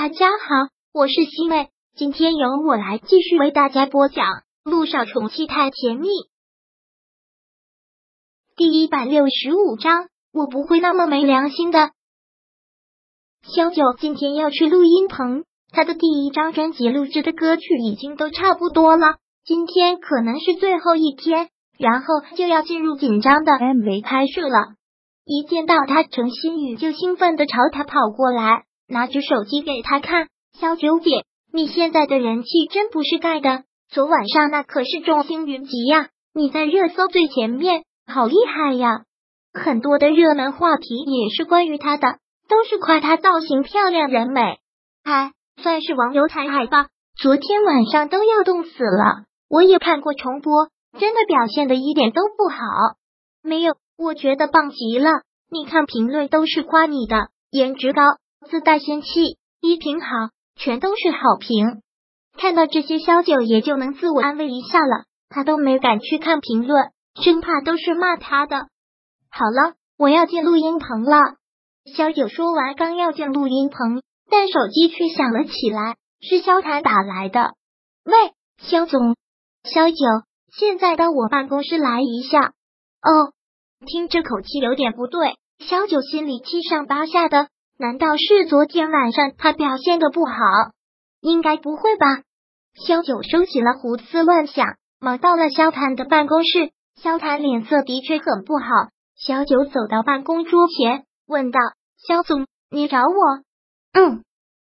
大家好，我是西妹，今天由我来继续为大家播讲《路上宠妻太甜蜜》第一百六十五章。我不会那么没良心的。萧九今天要去录音棚，他的第一张专辑录制的歌曲已经都差不多了，今天可能是最后一天，然后就要进入紧张的 MV 拍摄了。一见到他，程新宇就兴奋的朝他跑过来。拿着手机给他看，小九姐，你现在的人气真不是盖的，昨晚上那可是众星云集呀，你在热搜最前面，好厉害呀！很多的热门话题也是关于他的，都是夸他造型漂亮、人美，哎，算是网友抬海吧。昨天晚上都要冻死了，我也看过重播，真的表现的一点都不好。没有，我觉得棒极了，你看评论都是夸你的，颜值高。自带仙气，衣品好，全都是好评。看到这些，萧九也就能自我安慰一下了。他都没敢去看评论，生怕都是骂他的。好了，我要进录音棚了。萧九说完，刚要进录音棚，但手机却响了起来，是萧谭打来的。喂，萧总，萧九，现在到我办公室来一下。哦，听这口气有点不对，萧九心里七上八下的。难道是昨天晚上他表现的不好？应该不会吧。萧九收起了胡思乱想，忙到了萧谭的办公室。萧谭脸色的确很不好。萧九走到办公桌前，问道：“萧总，你找我？”“嗯。”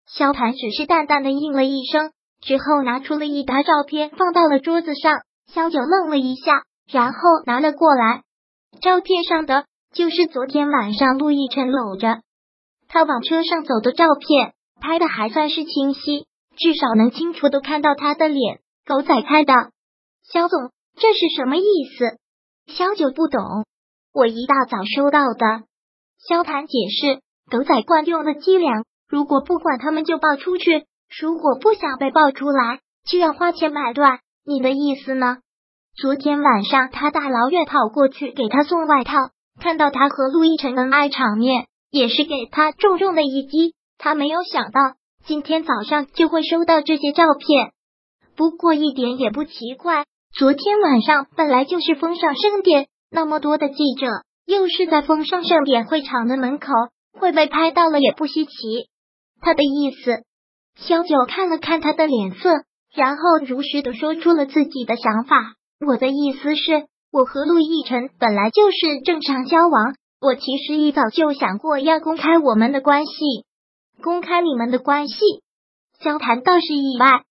萧谭只是淡淡的应了一声，之后拿出了一沓照片放到了桌子上。萧九愣了一下，然后拿了过来。照片上的就是昨天晚上陆亦辰搂着。他往车上走的照片拍的还算是清晰，至少能清楚的看到他的脸。狗仔拍的，肖总，这是什么意思？肖九不懂，我一大早收到的。肖谈解释，狗仔惯用的伎俩，如果不管他们就爆出去，如果不想被爆出来，就要花钱买断。你的意思呢？昨天晚上他大老远跑过去给他送外套，看到他和陆亦辰恩爱场面。也是给他重重的一击。他没有想到今天早上就会收到这些照片，不过一点也不奇怪。昨天晚上本来就是风尚盛典，那么多的记者，又是在风尚盛典会场的门口，会被拍到了也不稀奇。他的意思，萧九看了看他的脸色，然后如实的说出了自己的想法。我的意思是，我和陆亦辰本来就是正常交往。我其实一早就想过要公开我们的关系，公开你们的关系。萧谈倒是意外，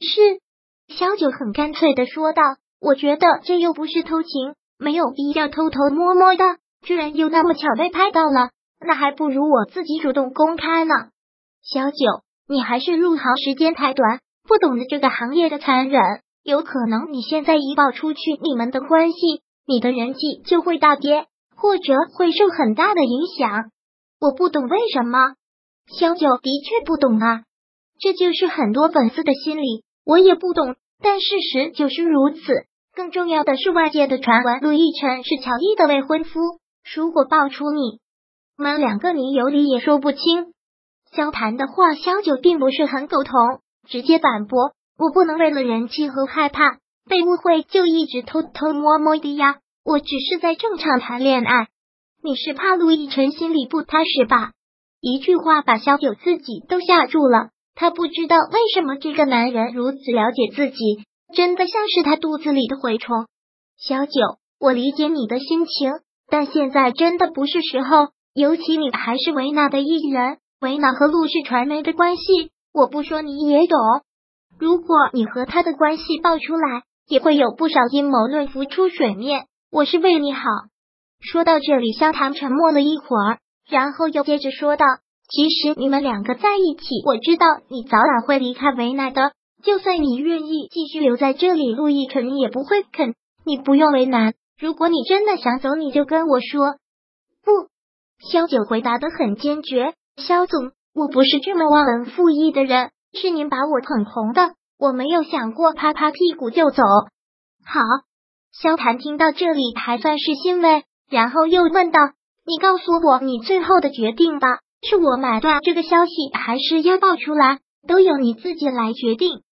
是萧九很干脆的说道：“我觉得这又不是偷情，没有必要偷偷摸摸的。居然又那么巧被拍到了，那还不如我自己主动公开呢。”小九，你还是入行时间太短，不懂得这个行业的残忍。有可能你现在一爆出去你们的关系，你的人气就会大跌。或者会受很大的影响，我不懂为什么。萧九的确不懂啊，这就是很多粉丝的心理，我也不懂。但事实就是如此。更重要的是，外界的传闻，陆亦辰是乔伊的未婚夫。如果爆出你们两个，你有理也说不清。交谈的话，萧九并不是很苟同，直接反驳：我不能为了人气和害怕被误会，就一直偷偷摸摸的呀。我只是在正常谈恋爱，你是怕陆亦辰心里不踏实吧？一句话把小九自己都吓住了。他不知道为什么这个男人如此了解自己，真的像是他肚子里的蛔虫。小九，我理解你的心情，但现在真的不是时候。尤其你还是维纳的艺人，维纳和陆氏传媒的关系，我不说你也懂。如果你和他的关系爆出来，也会有不少阴谋论浮出水面。我是为你好。说到这里，萧唐沉默了一会儿，然后又接着说道：“其实你们两个在一起，我知道你早晚会离开维奈的。就算你愿意继续留在这里，陆毅肯定也不会肯。你不用为难。如果你真的想走，你就跟我说。”不，萧九回答的很坚决：“萧总，我不是这么忘恩负义的人，是您把我捧红的，我没有想过拍拍屁股就走。”好。萧谭听到这里还算是欣慰，然后又问道：“你告诉我你最后的决定吧，是我买断这个消息，还是要爆出来，都由你自己来决定。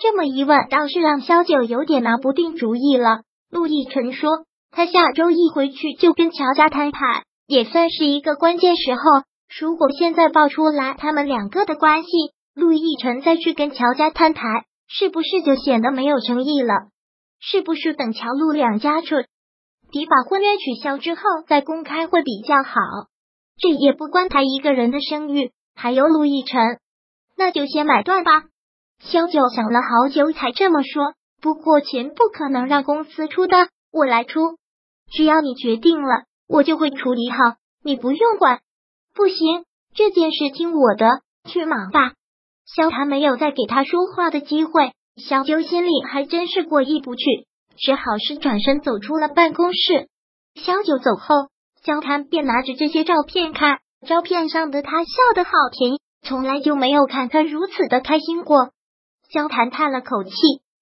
这么一问，倒是让萧九有点拿不定主意了。陆亦辰说，他下周一回去就跟乔家摊牌，也算是一个关键时候。如果现在爆出来他们两个的关系，陆亦辰再去跟乔家摊牌，是不是就显得没有诚意了？是不是等乔陆两家彻底把婚约取消之后再公开会比较好？这也不关他一个人的声誉，还有陆亦辰，那就先买断吧。萧九想了好久才这么说，不过钱不可能让公司出的，我来出，只要你决定了，我就会处理好，你不用管。不行，这件事听我的，去忙吧。萧谭没有再给他说话的机会，小九心里还真是过意不去，只好是转身走出了办公室。小九走后，萧谭便拿着这些照片看，照片上的他笑得好甜，从来就没有看他如此的开心过。萧谭叹了口气，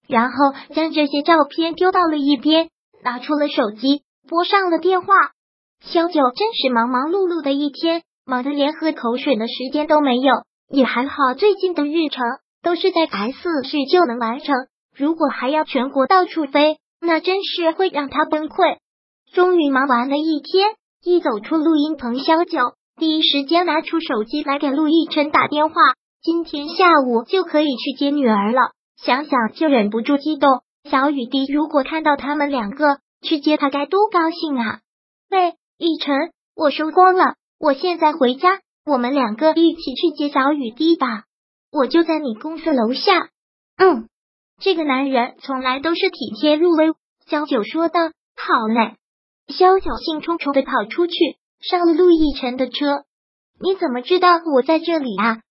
然后将这些照片丢到了一边，拿出了手机，拨上了电话。萧九真是忙忙碌碌的一天。忙得连喝口水的时间都没有，也还好，最近的日程都是在 S 市就能完成。如果还要全国到处飞，那真是会让他崩溃。终于忙完了一天，一走出录音棚，萧九第一时间拿出手机来给陆亦辰打电话。今天下午就可以去接女儿了，想想就忍不住激动。小雨滴如果看到他们两个去接他，该多高兴啊！喂，亦辰，我收工了。我现在回家，我们两个一起去接小雨滴吧。我就在你公司楼下。嗯，这个男人从来都是体贴入微。萧九说道：“好嘞。”萧九兴冲冲的跑出去，上了陆亦辰的车。你怎么知道我在这里啊？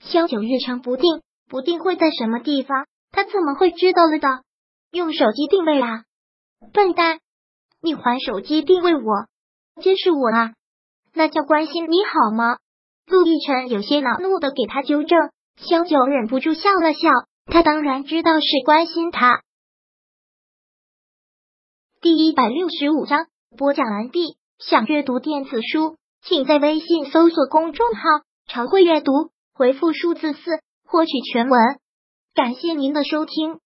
萧九日常不定，不定会在什么地方，他怎么会知道了的？用手机定位啊！笨蛋，你还手机定位我，监视我啊！那叫关心你好吗？陆亦辰有些恼怒的给他纠正，萧九忍不住笑了笑，他当然知道是关心他。第一百六十五章播讲完毕。想阅读电子书，请在微信搜索公众号“常会阅读”，回复数字四获取全文。感谢您的收听。